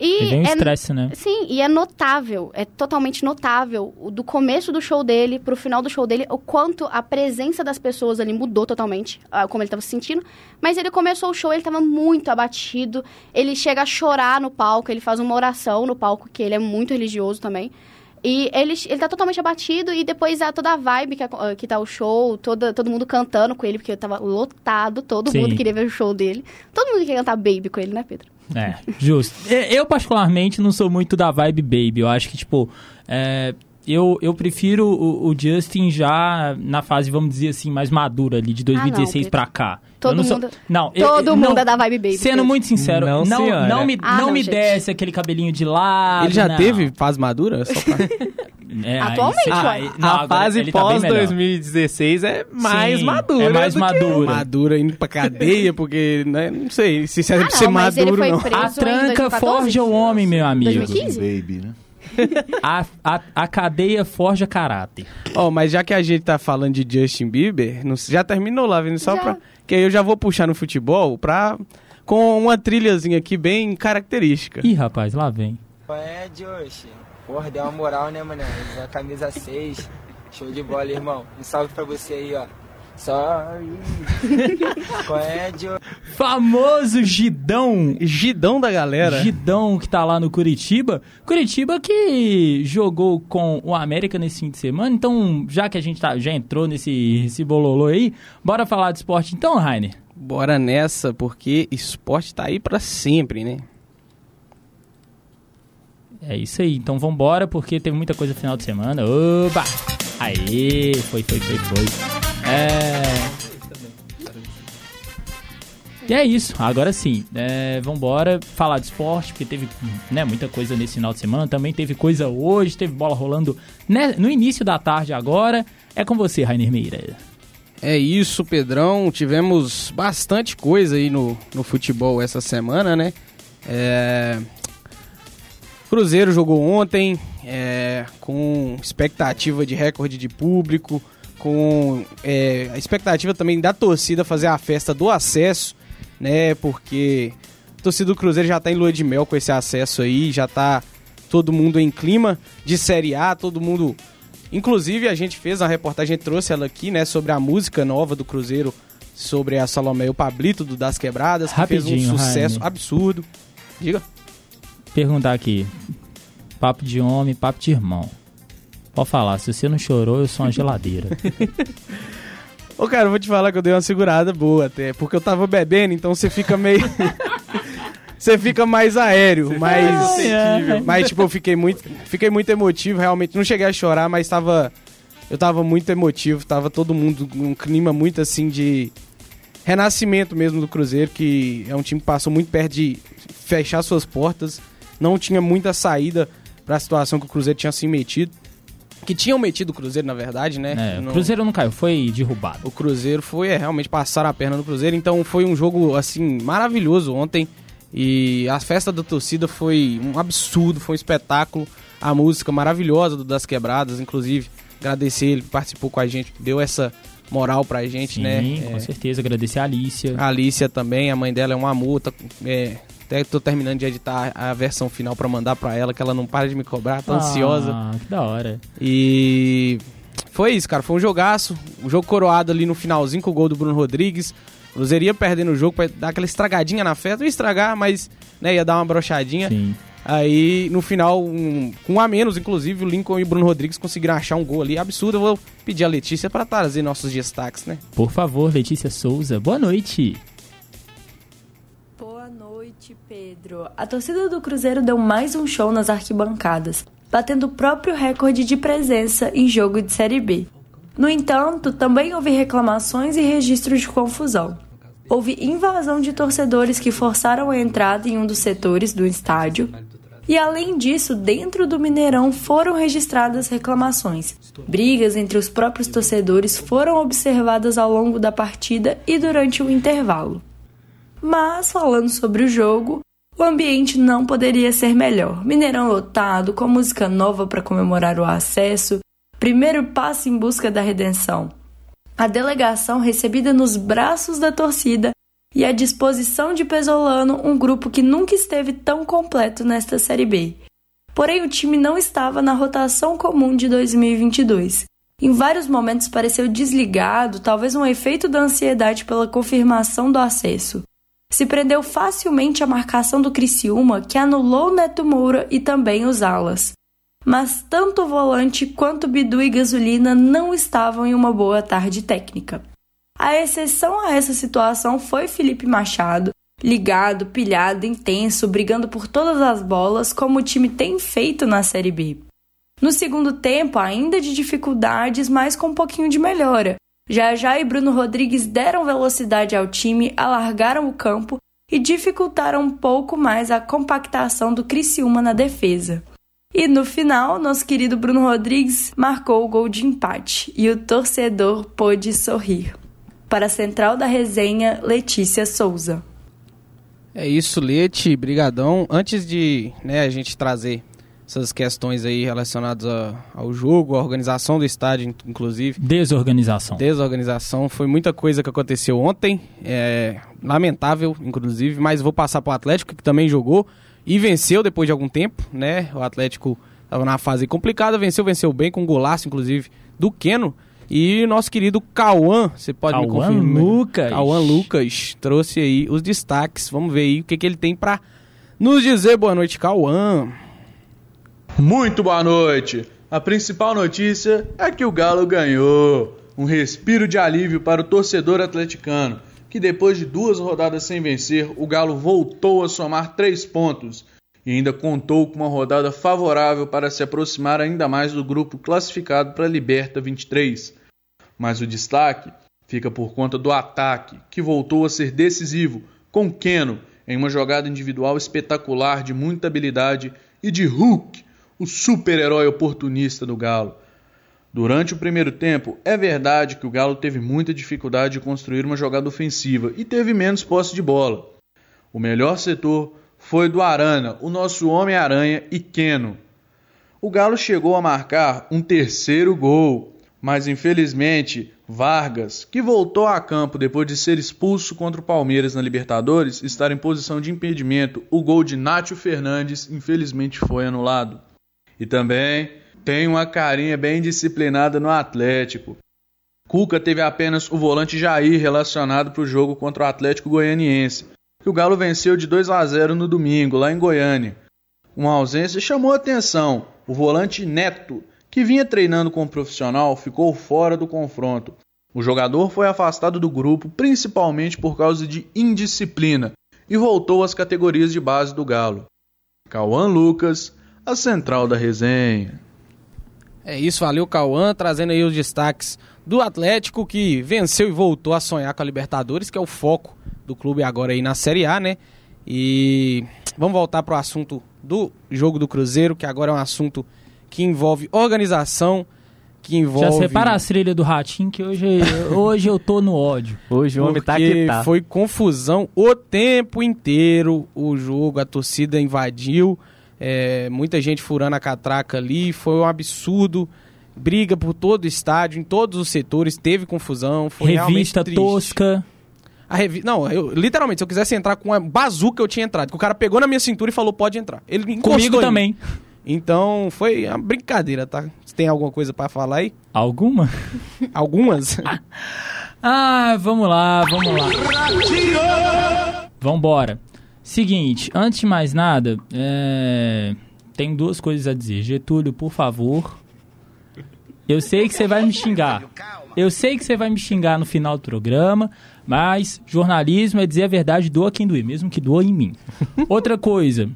E vem é- estresse, né? Sim, e é notável, é totalmente notável, do começo do show dele pro final do show dele, o quanto a presença das pessoas ali mudou totalmente, como ele tava se sentindo. Mas ele começou o show, ele tava muito abatido, ele chega a chorar no palco, ele faz uma oração no palco, que ele é muito religioso também. E ele, ele tá totalmente abatido e depois há toda a vibe que, a- que tá o show, toda, todo mundo cantando com ele, porque tava lotado, todo Sim. mundo queria ver o show dele. Todo mundo queria cantar Baby com ele, né, Pedro? É, justo. <laughs> Eu, particularmente, não sou muito da vibe baby. Eu acho que, tipo, é, eu, eu prefiro o, o Justin já na fase, vamos dizer assim, mais madura ali, de 2016 Pedro. pra cá. Todo não sou- mundo- Não, Todo eu- mundo não, é da vibe Baby. Sendo muito sincero, Não, não, senhora. não, me, Ah, não, não, me desce aquele cabelinho de lado. Ele já não. teve fase madura? Só pra... <laughs> É, Atualmente, aí- não, a agora fase ele tá bem pós melhor. 2016 é mais Sim, madura. É mais do que- madura. madura indo pra cadeia, <laughs> porque, né, não sei se é Ah, não, ser maduro, não. A tranca 2014? forja o homem, meu amigo. 2015? Baby, né? <laughs> A, a, a cadeia forja caráter. Ó, mas já que a gente tá falando de Justin Bieber, não- já terminou lá, vindo só Já. pra... Que aí eu já vou puxar no futebol pra... Com uma trilhazinha aqui bem característica. Ih, rapaz, lá vem. É, Josh? Porra, deu uma moral, né, mano? A camisa 6. Show de bola, irmão. Um salve pra você aí, ó. Sorry. <laughs> Qual é? Famoso Gidão. Gidão da galera. Gidão que tá lá no Curitiba. Curitiba que jogou com o América nesse fim de semana. Então, já que a gente tá, já entrou nesse, esse bololô aí, bora falar de esporte então, Rainer? Bora nessa, porque esporte tá aí pra sempre, né? É isso aí. Então vambora, porque teve muita coisa no final de semana. Oba! Aê! Foi, foi, foi, foi. É... E é isso, agora sim. É, vambora falar de esporte, porque teve né, muita coisa nesse final de semana. Também teve coisa hoje, teve bola rolando né, no início da tarde agora. É com você, Rainer Meira. É isso, Pedrão. Tivemos bastante coisa aí no, no futebol essa semana, né? É... Cruzeiro jogou ontem, é, com expectativa de recorde de público, com é, a expectativa também da torcida fazer a festa do acesso, né? Porque a torcida do Cruzeiro já tá em lua de mel com esse acesso aí, já tá todo mundo em clima de Série A, todo mundo Inclusive, a gente fez uma reportagem, trouxe ela aqui, né, sobre a música nova do Cruzeiro, sobre a Salomé e o Pablito, do Das Quebradas, que fez um Rapidinho, sucesso Raine. absurdo. Diga. Perguntar aqui. Papo de homem, papo de irmão. Pode falar, se você não chorou, eu sou uma geladeira. <laughs> Ô, cara, eu vou te falar que eu dei uma segurada boa até, porque eu tava bebendo, então você fica meio... <laughs> você fica mais aéreo, mas... É. Mas, tipo, eu fiquei muito, fiquei muito emotivo, realmente. Não cheguei a chorar, mas tava... Eu tava muito emotivo, tava todo mundo num clima muito, assim, de renascimento mesmo do Cruzeiro, que é um time que passou muito perto de fechar suas portas. Não tinha muita saída pra situação que o Cruzeiro tinha se metido. Que tinham metido o Cruzeiro, na verdade, né? É, o No- Cruzeiro não caiu, foi derrubado. O Cruzeiro foi, é, realmente passar a perna no Cruzeiro, então foi um jogo, assim, maravilhoso ontem. E a festa da torcida foi um absurdo, foi um espetáculo. A música maravilhosa do Das Quebradas, inclusive, agradecer ele que participou com a gente, que deu essa moral pra gente, Sim, né? com É, certeza. Agradecer a Alicia. a Alicia também, a mãe dela é uma multa. É, até tô terminando de editar a versão final pra mandar pra ela, que ela não para de me cobrar, tá ansiosa. Ah, que da hora. E foi isso, cara. Foi um jogaço. O jogo coroado ali no finalzinho com o gol do Bruno Rodrigues. Cruzeiro perdendo o jogo pra dar aquela estragadinha na festa. Não ia estragar, mas né, ia dar uma brochadinha. Sim. Aí no final, um, com um a menos, inclusive, o Lincoln e o Bruno Rodrigues conseguiram achar um gol ali absurdo. Eu vou pedir a Letícia pra trazer nossos destaques, né? Por favor, Letícia Souza, boa noite. Pedro. A torcida do Cruzeiro deu mais um show nas arquibancadas, batendo o próprio recorde de presença em jogo de Série B. No entanto, também houve reclamações e registros de confusão. Houve invasão de torcedores que forçaram a entrada em um dos setores do estádio. E além disso, dentro do Mineirão foram registradas reclamações. Brigas entre os próprios torcedores foram observadas ao longo da partida e durante o intervalo. Mas, falando sobre o jogo, o ambiente não poderia ser melhor. Mineirão lotado, com música nova para comemorar o acesso, primeiro passo em busca da redenção. A delegação recebida nos braços da torcida e à disposição de Pesolano, um grupo que nunca esteve tão completo nesta Série B. Porém, o time não estava na rotação comum de 2022. Em vários momentos pareceu desligado, talvez um efeito da ansiedade pela confirmação do acesso se prendeu facilmente à marcação do Criciúma, que anulou Neto Moura e também os alas. Mas tanto o volante quanto Bidu e Gasolina não estavam em uma boa tarde técnica. A exceção a essa situação foi Felipe Machado, ligado, pilhado, intenso, brigando por todas as bolas, como o time tem feito na Série B. No segundo tempo, ainda de dificuldades, mas com um pouquinho de melhora. Jajá e Bruno Rodrigues deram velocidade ao time, alargaram o campo e dificultaram um pouco mais a compactação do Criciúma na defesa. E no final, nosso querido Bruno Rodrigues marcou o gol de empate e o torcedor pôde sorrir. Para a central da resenha, Letícia Souza. É isso, Lete, brigadão. Antes de né, a gente trazer essas questões aí relacionadas a- ao jogo, à organização do estádio, inclusive, Desorganização. desorganização, foi muita coisa que aconteceu ontem, é, lamentável, inclusive, mas vou passar para o Atlético, que também jogou e venceu depois de algum tempo, né? O Atlético estava na fase complicada, venceu, venceu bem, com um golaço, inclusive, do Keno. E nosso querido Cauã, você pode me Cauã confirmar? Lucas. Cauã Lucas trouxe aí os destaques. Vamos ver aí o que, que ele tem para nos dizer. Boa noite, Cauã. Muito boa noite. A principal notícia é que o Galo ganhou. Um respiro de alívio para o torcedor atleticano, que depois de duas rodadas sem vencer, o Galo voltou a somar três pontos e ainda contou com uma rodada favorável para se aproximar ainda mais do grupo classificado para a Liberta 23. Mas o destaque fica por conta do ataque, que voltou a ser decisivo, com Keno em uma jogada individual espetacular de muita habilidade e de Hulk, o super-herói oportunista do Galo. Durante o primeiro tempo, é verdade que o Galo teve muita dificuldade de construir uma jogada ofensiva e teve menos posse de bola. O melhor setor foi do Arana, o nosso Homem-Aranha e Keno. O Galo chegou a marcar um terceiro gol, mas infelizmente Vargas, que voltou a campo depois de ser expulso contra o Palmeiras na Libertadores, estar em posição de impedimento, o gol de Nátio Fernandes infelizmente foi anulado. E também tem uma carinha bem disciplinada no Atlético. Cuca teve apenas o volante Jair relacionado para o jogo contra o Atlético Goianiense, que o Galo venceu de 2 a 0 no domingo, lá em Goiânia. Uma ausência chamou atenção. O volante Neto, que vinha treinando com o profissional, ficou fora do confronto. O jogador foi afastado do grupo principalmente por causa de indisciplina e voltou às categorias de base do Galo. Cauã Lucas, a central da resenha. É isso, valeu Cauã, trazendo aí os destaques do Atlético que venceu e voltou a sonhar com a Libertadores, que é o foco do clube agora aí na Série A, né? E vamos voltar pro assunto do jogo do Cruzeiro, que agora é um assunto que envolve organização, que envolve... Já separa as trilhas do Ratinho, que hoje, hoje eu tô no ódio. <laughs> Hoje o homem tá que tá. foi confusão o tempo inteiro o jogo, a torcida invadiu, é, muita gente furando a catraca ali, foi um absurdo. Briga por todo o estádio, em todos os setores, teve confusão, foi Revista tosca. A revi... Não, eu, literalmente, se eu quisesse entrar com uma bazuca, eu tinha entrado. Que o cara pegou na minha cintura e falou, pode entrar. Ele encostou Comigo também. Então, foi uma brincadeira, tá? Você tem alguma coisa pra falar aí? Alguma? Algumas? <laughs> Ah, vamos lá, vamos lá. Vambora. Seguinte, antes de mais nada, é... tem duas coisas a dizer. Getúlio, por favor. Eu sei que você vai me xingar. Eu sei que você vai me xingar no final do programa, mas jornalismo é dizer a verdade, doa quem doer, mesmo que doa em mim. Outra coisa.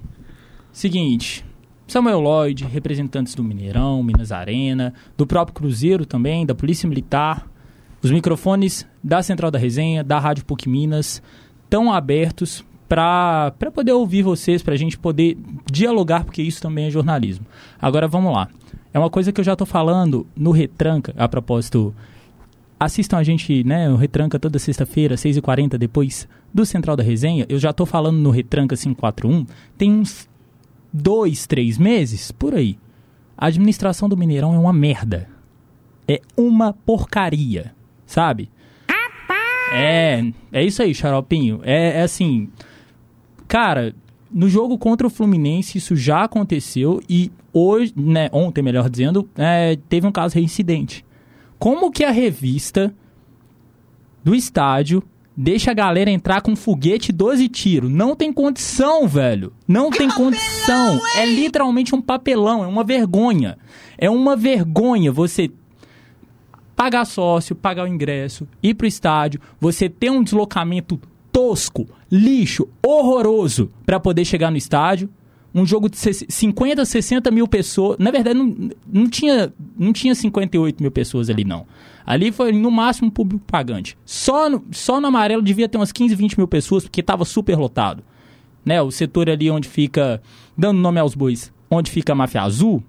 Seguinte, Samuel Lloyd, representantes do Mineirão, Minas Arena, do próprio Cruzeiro também, da Polícia Militar, os microfones da Central da Resenha, da Rádio PUC Minas, estão abertos para poder ouvir vocês, para a gente poder dialogar, porque isso também é jornalismo. Agora vamos lá. É uma coisa que eu já estou falando no Retranca, a propósito. Assistam a gente, né? O Retranca toda sexta-feira, 6h40, depois do Central da Resenha. Eu já estou falando no Retranca 541. Tem uns dois, três meses, por aí. A administração do Mineirão é uma merda. É uma porcaria, sabe? É, é isso aí, xaropinho. É, é assim, cara, no jogo contra o Fluminense isso já aconteceu e hoje, né, ontem melhor dizendo, é, teve um caso reincidente. Como que a revista do estádio deixa a galera entrar com foguete 12 tiros? Não tem condição, velho. Não tem condição. É literalmente um papelão, é uma vergonha. É uma vergonha você pagar sócio, pagar o ingresso, ir pro estádio, você ter um deslocamento tosco, lixo, horroroso para poder chegar no estádio. Um jogo de 50, 60 mil pessoas. Na verdade, não, não, tinha, não tinha 58 mil pessoas ali, não. Ali foi no máximo público pagante. Só no, só no amarelo devia ter umas 15, 20 mil pessoas, porque estava super lotado. Né, o setor ali onde fica, dando nome aos bois, onde fica a máfia azul,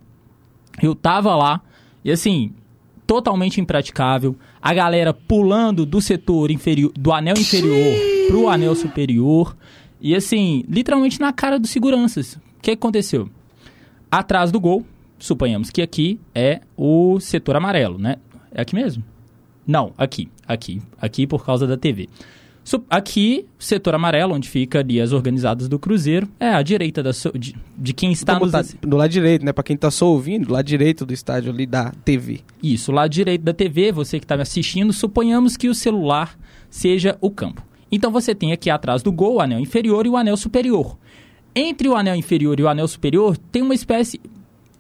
eu tava lá, e assim, totalmente impraticável. A galera pulando do setor inferior, do anel inferior pro anel superior. E assim, literalmente na cara dos seguranças. O que aconteceu? Atrás do gol, suponhamos que aqui é o setor amarelo, né? É aqui mesmo? Não, aqui. Aqui. Aqui por causa da TV. Aqui, setor amarelo, onde fica ali as organizadas do Cruzeiro, é à direita da so, de, de, quem está nos... Do lado direito, né? Pra quem tá só ouvindo, do lado direito do estádio ali da TV. Isso, lado direito da TV, você que está me assistindo, suponhamos que o celular seja o campo. Então você tem aqui atrás do gol o anel inferior e o anel superior. Entre o anel inferior e o anel superior tem uma espécie,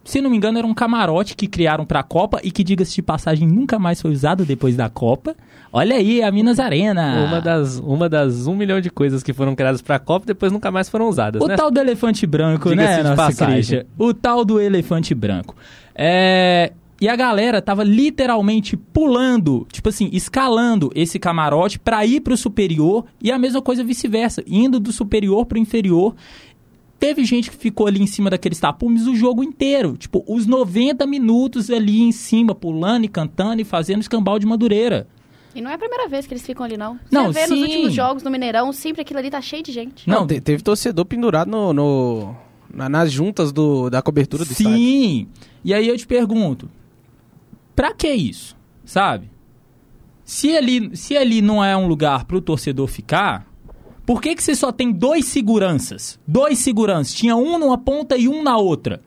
se não me engano, era um camarote que criaram para a Copa e que, diga-se de passagem, nunca mais foi usado depois da Copa. Olha aí, a Minas Arena. Uma das, uma das um milhão de coisas que foram criadas para a Copa depois nunca mais foram usadas, o né? tal do elefante branco, né, de nossa passagem. Christian? O tal do elefante branco. É... E a galera tava literalmente pulando, tipo assim, escalando esse camarote para ir pro superior e a mesma coisa vice-versa, indo do superior pro inferior. Teve gente que ficou ali em cima daqueles tapumes o jogo inteiro, tipo, os 90 minutos ali em cima, pulando e cantando e fazendo escambau de madureira. E não é a primeira vez que eles ficam ali, não. Você Não, vê nos sim. últimos jogos no Mineirão, sempre aquilo ali tá cheio de gente. Não, Não, te- teve torcedor pendurado no, no- na- nas juntas do, da cobertura do estádio. Sim. E aí eu te pergunto, pra que isso? Sabe? Se ali, se ali não é um lugar pro torcedor ficar, por que que você só tem dois seguranças? Dois seguranças. Tinha um numa ponta e um na outra.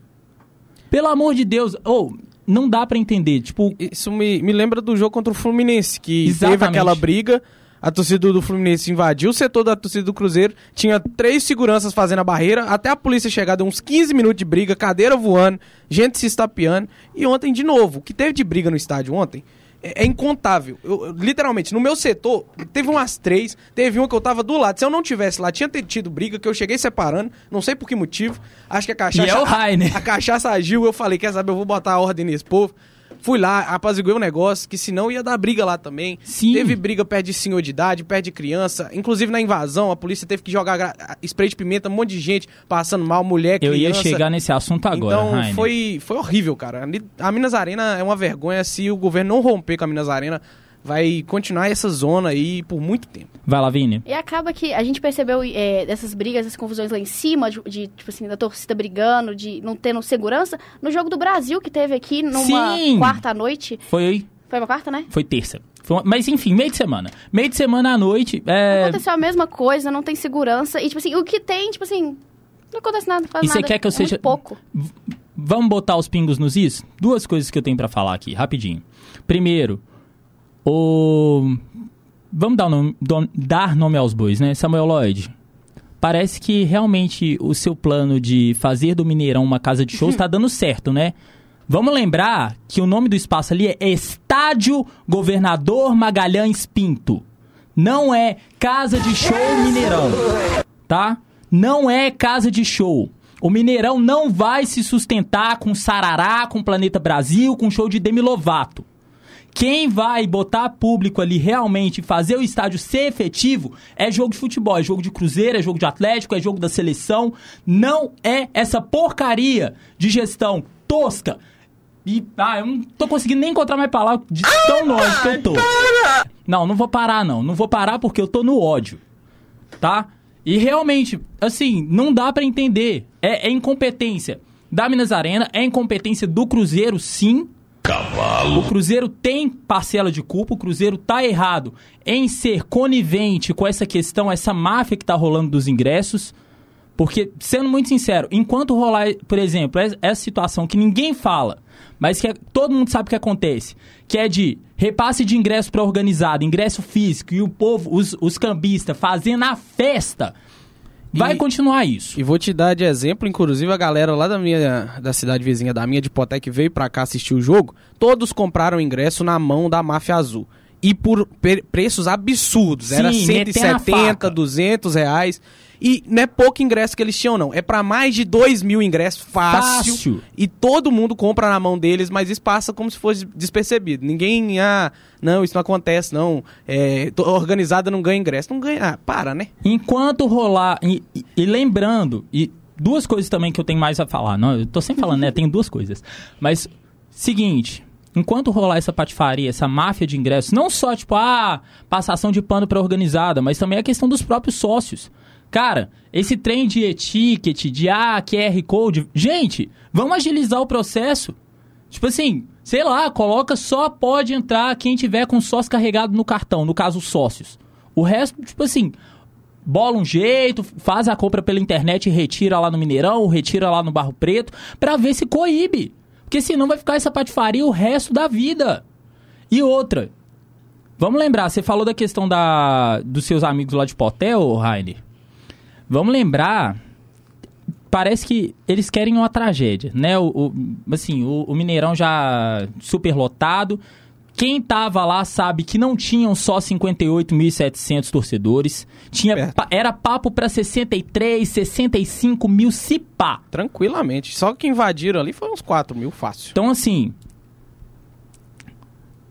Pelo amor de Deus, ou não dá pra entender, tipo, Isso me, me lembra do jogo contra o Fluminense, que teve Exatamente. aquela briga, a torcida do Fluminense invadiu o setor da torcida do Cruzeiro, tinha três seguranças fazendo a barreira, até a polícia chegar, deu uns 15 minutos de briga, cadeira voando, gente se estapeando, e ontem de novo, o que teve de briga no estádio ontem é, é incontável. Eu- eu, literalmente, no meu setor, teve umas três, teve uma que eu tava do lado, se eu não tivesse lá, tinha tido briga, que eu cheguei separando, não sei por que motivo, acho que a cachaça... E é o Rainer. A cachaça agiu, eu falei, quer saber, eu vou botar a ordem nesse povo. Fui lá, apaziguei o negócio, que senão ia dar briga lá também. Sim. Teve briga perto de senhor de idade, perto de criança. Inclusive na invasão, a polícia teve que jogar spray de pimenta, um monte de gente passando mal, mulher, Eu criança. ia chegar nesse assunto agora, Então Rainer. foi, foi horrível, cara. A Minas Arena é uma vergonha. Se o governo não romper com a Minas Arena, vai continuar essa zona aí por muito tempo. Vai lá, Vini. E acaba que a gente percebeu é, dessas brigas, essas confusões lá em cima, de, de, tipo assim, da torcida brigando, de não tendo segurança, no jogo do Brasil que teve aqui numa Sim. quarta noite. Foi, Foi uma quarta, né? foi terça. Foi uma- mas enfim, meio de semana. Meio de semana à noite. É... Aconteceu a mesma coisa, não tem segurança. E, tipo assim, o que tem, tipo assim, não acontece nada, faz E você quer que eu é seja- pouco. Vamos botar os pingos nos is? Duas coisas que eu tenho pra falar aqui, rapidinho. Primeiro, o. Vamos dar, nome, dar nome aos bois, né? Samuel Lloyd. Parece que realmente o seu plano de fazer do Mineirão uma casa de shows está <laughs> dando certo, né? Vamos lembrar que o nome do espaço ali é Estádio Governador Magalhães Pinto. Não é Casa de Show Mineirão, tá? Não é casa de show. O Mineirão não vai se sustentar com Sarará, com Planeta Brasil, com show de Demi Lovato. Quem vai botar público ali realmente fazer o estádio ser efetivo é jogo de futebol, é jogo de Cruzeiro, é jogo de Atlético, é jogo da seleção. Não é essa porcaria de gestão tosca. E, ah, eu não tô conseguindo nem encontrar mais palavras de tão longe que eu tô. Não, não vou parar não. Não vou parar porque eu tô no ódio. Tá? E realmente, assim, não dá pra entender. É, é incompetência da Minas Arena, é incompetência do Cruzeiro, sim. O Cruzeiro tem parcela de culpa, o Cruzeiro tá errado em ser conivente com essa questão, essa máfia que tá rolando dos ingressos. Porque, sendo muito sincero, enquanto rolar, por exemplo, es- essa situação que ninguém fala, mas que é- todo mundo sabe o que acontece, que é de repasse de ingresso para organizado, ingresso físico, e o povo, os, os cambistas, fazendo a festa, vai E- continuar isso. E vou te dar de exemplo, inclusive a galera lá da minha da cidade vizinha da minha de Potec veio pra cá assistir o jogo, todos compraram ingresso na mão da máfia azul. E por preços absurdos, Sim, era metendo a faca. 170, 200 reais. E não é pouco ingresso que eles tinham, não. É pra mais de 2 mil ingressos fácil, Fácil. E todo mundo compra na mão deles, mas isso passa como se fosse despercebido. Ninguém, ah, não, isso não acontece, não. É, organizada não ganha ingresso. Não ganha, ah, para, né? Enquanto rolar. E, e- e lembrando, e duas coisas também que eu tenho mais a falar. Não, eu tô sempre falando, né? Tenho duas coisas. Mas, seguinte. Enquanto rolar essa patifaria, essa máfia de ingressos, não só, tipo, ah, passação de pano pra organizada, mas também a questão dos próprios sócios. Cara, esse trem de etiquete, de ah, QR Code. Gente, vamos agilizar o processo. Tipo assim, sei lá, coloca só pode entrar quem tiver com sócio carregado no cartão, no caso, os sócios. O resto, tipo assim, bola um jeito, faz a compra pela internet e retira lá no Mineirão, retira lá no Barro Preto, pra ver se coíbe. Porque senão vai ficar essa patifaria o resto da vida. E outra, vamos lembrar, você falou da questão da, dos seus amigos lá de Potel, Rainer. Vamos lembrar, parece que eles querem uma tragédia, né? O, o- assim, o, o Mineirão já super lotado. Quem tava lá sabe que não tinham só 58.700 torcedores. Tinha, pa- era papo pra 63, 65 mil se pá. Tranquilamente. Só que invadiram ali foi uns 4 mil fácil. Então, assim.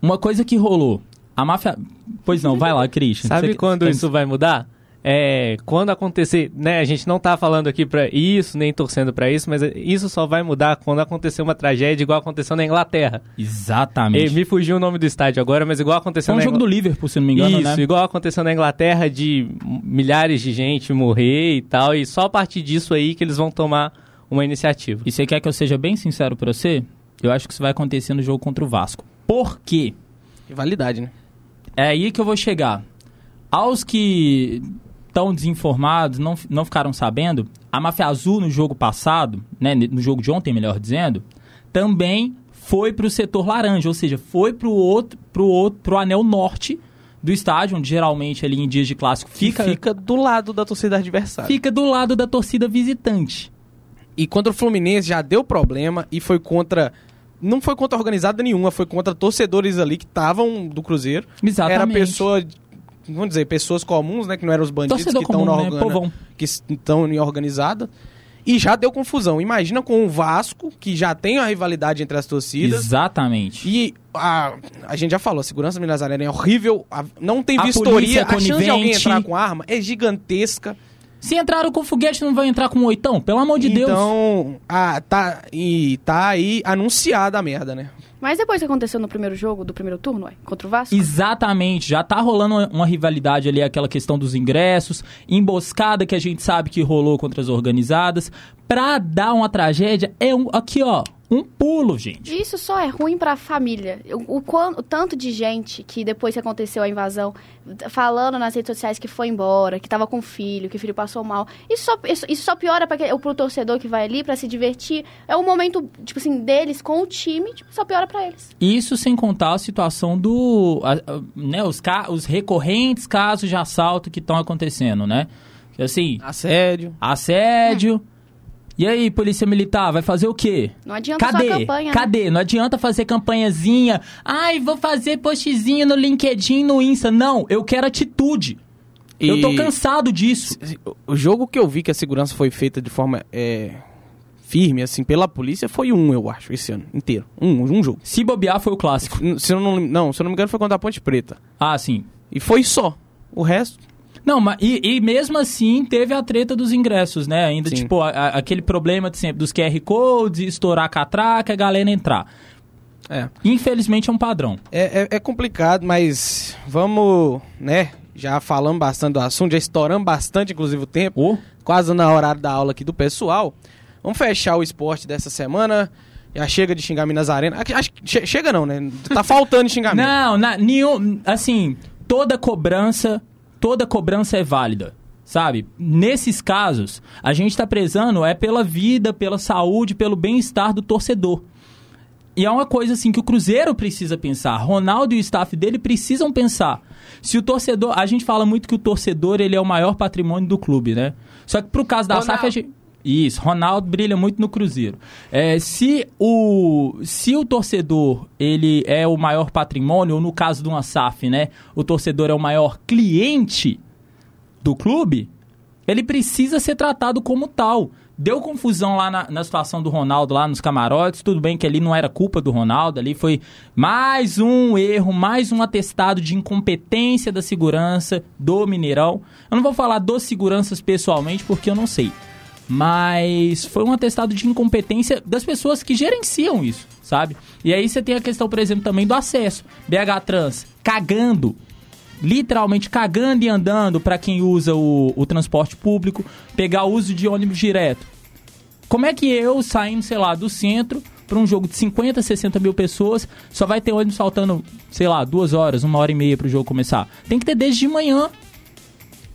Uma coisa que rolou. A máfia. Pois não, vai lá, Christian. Sabe quando você- isso vai mudar? É, quando acontecer, né, a gente não tá falando aqui pra isso, nem torcendo pra isso, mas isso só vai mudar quando acontecer uma tragédia igual aconteceu na Inglaterra. E Exatamente. me fugiu o nome do estádio agora, mas igual aconteceu Foi um na jogo do Liverpool, se não me engano, Isso, né? igual aconteceu na Inglaterra de milhares de gente morrer e tal, e só a partir disso aí que eles vão tomar uma iniciativa. E você quer que eu seja bem sincero pra você? Eu acho que isso vai acontecer no jogo contra o Vasco. Por quê? Rivalidade, né? É aí que eu vou chegar. Aos que estão desinformados, não, não ficaram sabendo, a Máfia Azul no jogo passado, né, no jogo de ontem, melhor dizendo, também foi pro setor laranja, ou seja, foi pro outro, pro outro, pro anel norte do estádio, onde geralmente ali em dias de clássico Fica, fica, fica do lado da torcida adversária. fica do lado da torcida visitante. E contra o Fluminense já deu problema e foi contra. Não foi contra organizada nenhuma, foi contra torcedores ali que estavam do Cruzeiro. Exatamente. Era pessoa. Vamos dizer, pessoas comuns, né? Que não eram os bandidos Torcedor que estão na né? Povão. que estão em organizada. e já deu confusão. Imagina com o Vasco, que já tem a rivalidade entre as torcidas. Exatamente. E a, a gente já falou, a segurança do Minas Arena é horrível, a- não tem A vistoria, a chance de alguém entrar com arma é gigantesca. Se entraram com foguete, não vão entrar com um oitão? Pelo amor de Deus. então, tá, e tá aí anunciada a merda, né? Mas depois que aconteceu no primeiro jogo, do primeiro turno, ué, contra o Vasco. Exatamente, já tá rolando uma, uma rivalidade ali, aquela questão dos ingressos, emboscada que a gente sabe que rolou contra as organizadas. Pra dar uma tragédia, é um. Aqui, ó, um pulo, gente. Isso só é ruim pra família. O, o, o tanto de gente que depois que aconteceu a invasão, falando nas redes sociais que foi embora, que tava com filho, que o filho passou mal. Isso só, isso, isso só piora para pro torcedor que vai ali pra se divertir. É um momento, tipo assim, deles com o time, tipo, só piora pra eles. Isso sem contar a situação do. a- a- né, os, os recorrentes casos de assalto que estão acontecendo, né? Assim, Assédio. assédio. E aí, polícia militar, vai fazer o quê? Não adianta Cadê? só a campanha, né? Cadê? Não adianta fazer campanhazinha. Ai, vou fazer postzinho no LinkedIn, no Insta. Não, eu quero atitude. Eu tô E- cansado disso. O jogo que eu vi que a segurança foi feita de forma é, firme, assim, pela polícia, foi um, eu acho, esse ano inteiro. Um, um jogo. Se bobear, foi o clássico. Se eu não, não, se eu não me engano, foi contra a Ponte Preta. Ah, sim. E foi só. O resto. Não, mas e, e mesmo assim teve a treta dos ingressos, né? Ainda, Sim. tipo, a- a- aquele problema de sempre dos QR Codes, estourar a catraca, a galera entrar. É. Infelizmente é um padrão. É, é, é complicado, mas vamos, né? Já falamos bastante do assunto, já estouramos bastante, inclusive, o tempo. Ô, Quase na horário da aula aqui do pessoal. Vamos fechar o esporte dessa semana. Já chega de xingar Minas Arena. Acho- que chega não, né? Tá faltando xingamento. Não, na, nenhum, assim, toda cobrança, toda cobrança é válida, sabe? Nesses casos, a gente tá prezando é pela vida, pela saúde, pelo bem-estar do torcedor. E é uma coisa assim que o Cruzeiro precisa pensar, Ronaldo e o staff dele precisam pensar. Se o torcedor, a gente fala muito que o torcedor ele é o maior patrimônio do clube, né? Só que pro caso da Ronaldo. SAF a gente isso, Ronaldo brilha muito no Cruzeiro. É, se, o, se o torcedor ele é o maior patrimônio, ou no caso de uma SAF, né, o torcedor é o maior cliente do clube, ele precisa ser tratado como tal. Deu confusão lá na, na situação do Ronaldo, lá nos camarotes. Tudo bem que ali não era culpa do Ronaldo, ali foi mais um erro, mais um atestado de incompetência da segurança do Mineirão. Eu não vou falar dos seguranças pessoalmente, porque eu não sei. Mas foi um atestado de incompetência das pessoas que gerenciam isso, sabe? E aí você tem a questão, por exemplo, também do acesso. BH Trans cagando literalmente cagando e andando para quem usa o, o transporte público, pegar o uso de ônibus direto. Como é que eu, saindo, sei lá, do centro para um jogo de 50, 60 mil pessoas, só vai ter ônibus faltando, sei lá, duas horas, uma hora e meia para o jogo começar? Tem que ter desde de manhã.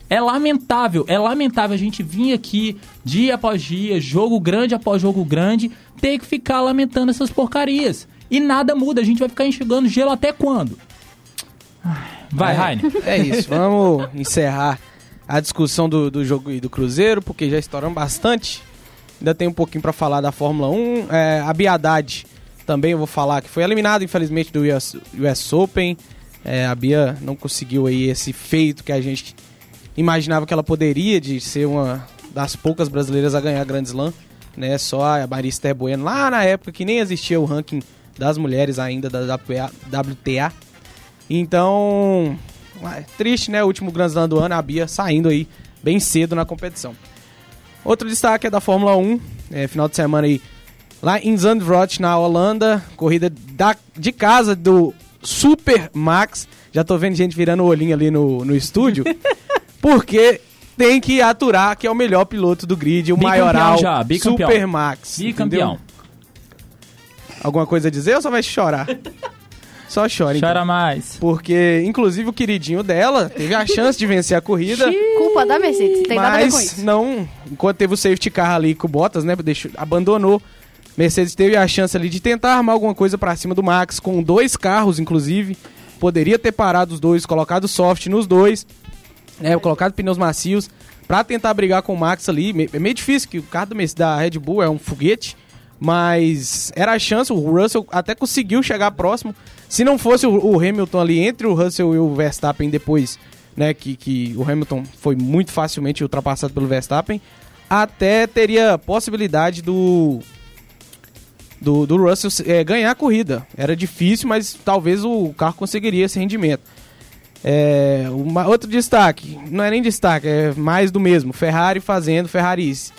É lamentável, é lamentável a gente vir aqui dia após dia, jogo grande após jogo grande, ter que ficar lamentando essas porcarias. E nada muda, a gente vai ficar enxugando gelo até quando? Ai, Vai, É. Rainer. É isso, vamos encerrar a discussão do, do jogo e do Cruzeiro, porque já estouramos bastante. Ainda tem um pouquinho pra falar da Fórmula 1. É, a Biadade também eu vou falar que foi eliminado, infelizmente, do US, US Open. É, a Bia não conseguiu aí esse feito que a gente imaginava que ela poderia, de ser uma das poucas brasileiras a ganhar Grand Slam. Né? Só a Maria Esther Bueno, lá na época que nem existia o ranking das mulheres ainda da WTA. Então, é triste, né? O último Grand Slam do ano, a Bia saindo aí bem cedo na competição. Outro destaque é da Fórmula 1, é, final de semana aí lá em Zandvoort, na Holanda, corrida da, de casa do Super Max. Já tô vendo gente virando o olhinho ali no, no estúdio, <laughs> porque tem que aturar que é o melhor piloto do grid, o Bicampeão maioral já, bicampeão. Super Max. Bicampeão. entendeu? Alguma coisa a dizer ou só vai chorar? <laughs> Só chora, então. Chora mais. Porque, inclusive, o queridinho dela teve a chance de vencer a corrida. Culpa da Mercedes, tem nada a ver com mas não, enquanto teve o safety car ali com o Bottas, né, deixou, abandonou. Mercedes teve a chance ali de tentar armar alguma coisa pra cima do Max, com dois carros, inclusive. Poderia ter parado os dois, colocado soft nos dois, né, colocado pneus macios, pra tentar brigar com o Max ali. É meio difícil, que o carro da Red Bull é um foguete, mas era a chance, o Russell até conseguiu chegar próximo. Se não fosse o, o Hamilton ali entre o Russell e o Verstappen depois, né, que, que o Hamilton foi muito facilmente ultrapassado pelo Verstappen, até teria possibilidade do do, do Russell é, ganhar a corrida. Era difícil, mas talvez o carro conseguiria esse rendimento. É, uma, outro destaque, não é nem destaque, é mais do mesmo. Ferrari fazendo Ferrarice.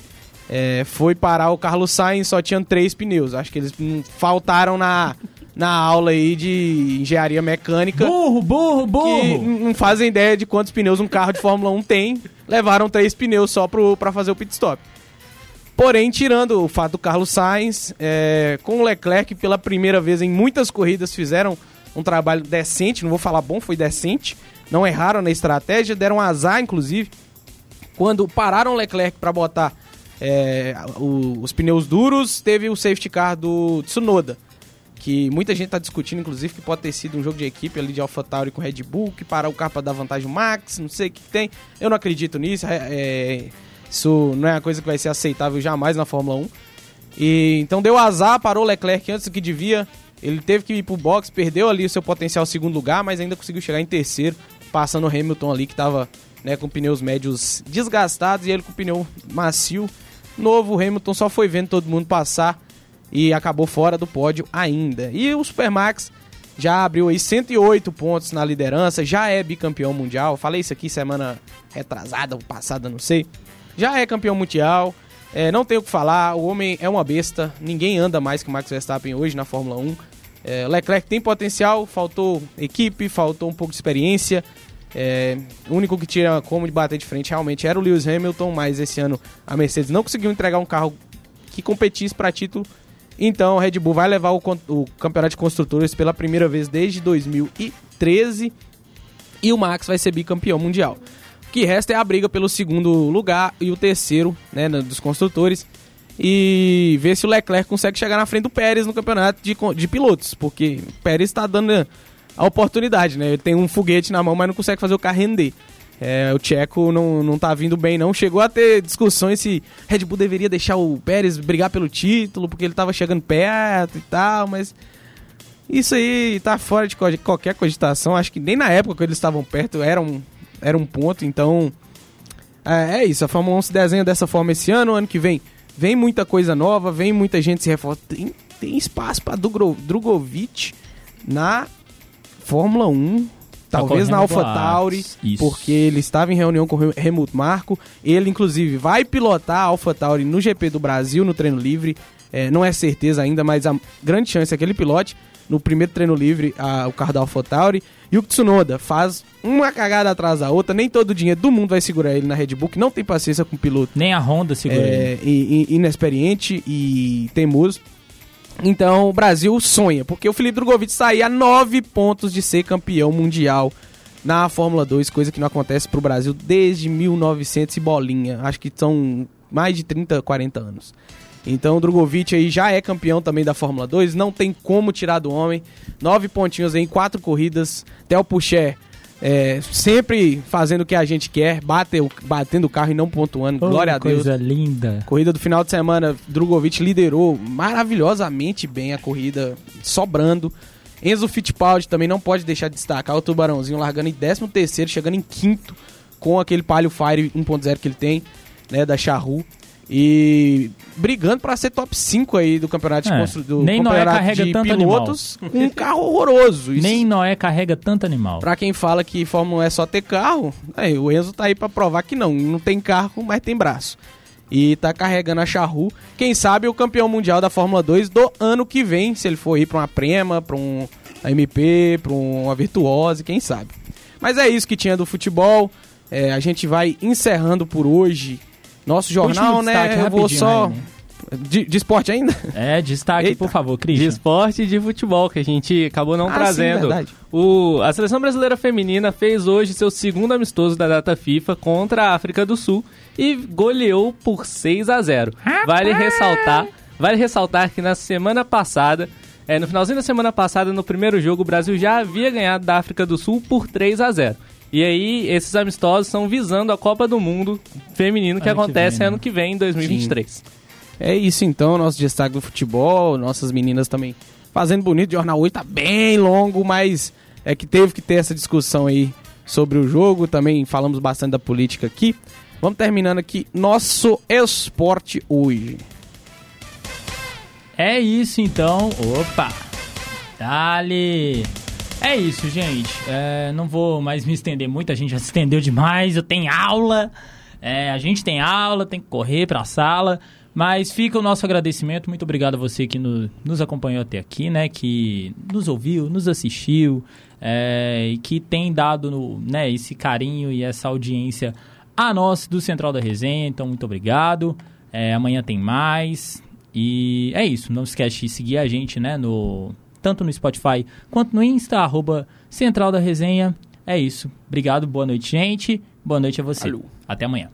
É, foi parar o Carlos Sainz, só tinham três pneus. Acho que eles faltaram na, na aula aí de engenharia mecânica. Burro, burro, burro! Que não fazem ideia de quantos pneus um carro de Fórmula 1 tem. Levaram três pneus só para fazer o pit stop. Porém, tirando o fato do Carlos Sainz, é, com o Leclerc pela primeira vez em muitas corridas fizeram um trabalho decente, não vou falar bom, foi decente. Não erraram na estratégia, deram azar, inclusive. Quando pararam o Leclerc para botar é, o, os pneus duros, teve o safety car do Tsunoda. Que muita gente está discutindo, inclusive, que pode ter sido um jogo de equipe ali de AlphaTauri com Red Bull, que parar o carro para dar vantagem Max, não sei o que tem. Eu não acredito nisso, é, é, isso não é uma coisa que vai ser aceitável jamais na Fórmula 1. E, então deu azar, parou o Leclerc antes do que devia, ele teve que ir pro box, perdeu ali o seu potencial segundo lugar, mas ainda conseguiu chegar em terceiro, passando o Hamilton ali que estava né, com pneus médios desgastados e ele com pneu macio. Novo, Hamilton só foi vendo todo mundo passar e acabou fora do pódio ainda. E o Supermax já abriu aí 108 pontos na liderança, já é bicampeão mundial. Falei isso aqui semana retrasada ou passada, não sei. Já é campeão mundial. É, não tem o que falar, o homem é uma besta, ninguém anda mais que o Max Verstappen hoje na Fórmula 1. É, Leclerc tem potencial, faltou equipe, faltou um pouco de experiência. É, o único que tinha como de bater de frente realmente era o Lewis Hamilton, mas esse ano a Mercedes não conseguiu entregar um carro que competisse para título. Então a Red Bull vai levar o, o campeonato de construtores pela primeira vez desde 2013 e o Max vai ser bicampeão mundial. O que resta é a briga pelo segundo lugar e o terceiro, né, dos construtores. E ver se o Leclerc consegue chegar na frente do Pérez no campeonato de, de pilotos, porque o Pérez está dando a oportunidade, né? Ele tem um foguete na mão, mas não consegue fazer o carro render. É, o Tcheco não, não tá vindo bem, não. Chegou a ter discussões se Red Bull deveria deixar o Pérez brigar pelo título, porque ele tava chegando perto e tal, mas. Isso aí tá fora de qualquer cogitação. Acho que nem na época que eles estavam perto era um, era um ponto, então. É, é, isso, a Fórmula 1 se desenha dessa forma esse ano, ano que vem. Vem muita coisa nova, vem muita gente se reforçar. Tem, tem espaço para Drogovic na Fórmula 1. Tá talvez na AlphaTauri, porque ele estava em reunião com o Helmut Marco. Ele, inclusive, vai pilotar a AlphaTauri no GP do Brasil, no treino livre. É, não é certeza ainda, mas a grande chance é que ele pilote no primeiro treino livre a, o carro da AlphaTauri. E o Tsunoda faz uma cagada atrás da outra, nem todo o dinheiro do mundo vai segurar ele na Red Bull, que não tem paciência com o piloto. Nem a Honda segura é, ele. E, e, inexperiente e teimoso. Então o Brasil sonha, porque o Felipe Drogovic saía a nove pontos de ser campeão mundial na Fórmula 2, coisa que não acontece pro Brasil desde 1900 e bolinha. Acho que são mais de 30, 40 anos. Então o Drogovic aí já é campeão também da Fórmula 2, não tem como tirar do homem. Nove pontinhos aí em quatro corridas. Theo Pucher é, sempre fazendo o que a gente quer, bate, batendo o carro e não pontuando. Oh, Glória a Deus. Coisa linda. Corrida do final de semana, Drogovic liderou maravilhosamente bem a corrida, sobrando. Enzo Fittipaldi também não pode deixar de destacar o Tubarãozinho largando em 13 terceiro, chegando em quinto com aquele Palio Fire 1.0 que ele tem, né, da Charru. E brigando para ser top 5 aí do campeonato é, de, do nem campeonato Noé carrega tanto pilotos com um carro horroroso. Isso, nem Noé carrega tanto animal. Pra quem fala que Fórmula 1 é só ter carro, aí, o Enzo tá aí para provar que não, não tem carro, mas tem braço. E tá carregando a Charru, quem sabe o campeão mundial da Fórmula 2 do ano que vem, se ele for ir para uma Prema, para um MP, para uma Virtuose, quem sabe. Mas é isso que tinha do futebol. É, a gente vai encerrando por hoje nosso jornal, né? Eu vou só. De, de, esporte ainda? É, destaque, Eita. por favor, Cris. De esporte e de futebol, que a gente acabou não ah, trazendo. Sim, o, a seleção brasileira feminina fez hoje seu segundo amistoso da data FIFA contra a África do Sul e goleou por 6 a 0. Vale ressaltar, vale ressaltar que na semana passada, é, no finalzinho da semana passada, no primeiro jogo, o Brasil já havia ganhado da África do Sul por 3 a 0. E aí, esses amistosos estão visando a Copa do Mundo feminino que ano acontece que vem, né? ano que vem, em 2023. Sim. É isso então, nosso destaque do futebol, nossas meninas também fazendo bonito. O Jornal 8 tá bem longo, mas é que teve que ter essa discussão aí sobre o jogo. Também falamos bastante da política aqui. Vamos terminando aqui nosso esporte hoje. É isso então. Opa! Dali! É isso, gente. É, não vou mais me estender muito, a gente já se estendeu demais. Eu tenho aula. É, a gente tem aula, tem que correr para a sala. Mas fica o nosso agradecimento. Muito obrigado a você que no, nos acompanhou até aqui, né? Que nos ouviu, nos assistiu é, e que tem dado no, né, esse carinho e essa audiência a nós do Central da Resenha. Então, muito obrigado. É, amanhã tem mais. E é isso. Não esquece de seguir a gente, né? No, tanto no Spotify quanto no Insta, arroba Central da Resenha. É isso. Obrigado, boa noite, gente. Boa noite a você. Alô. Até amanhã.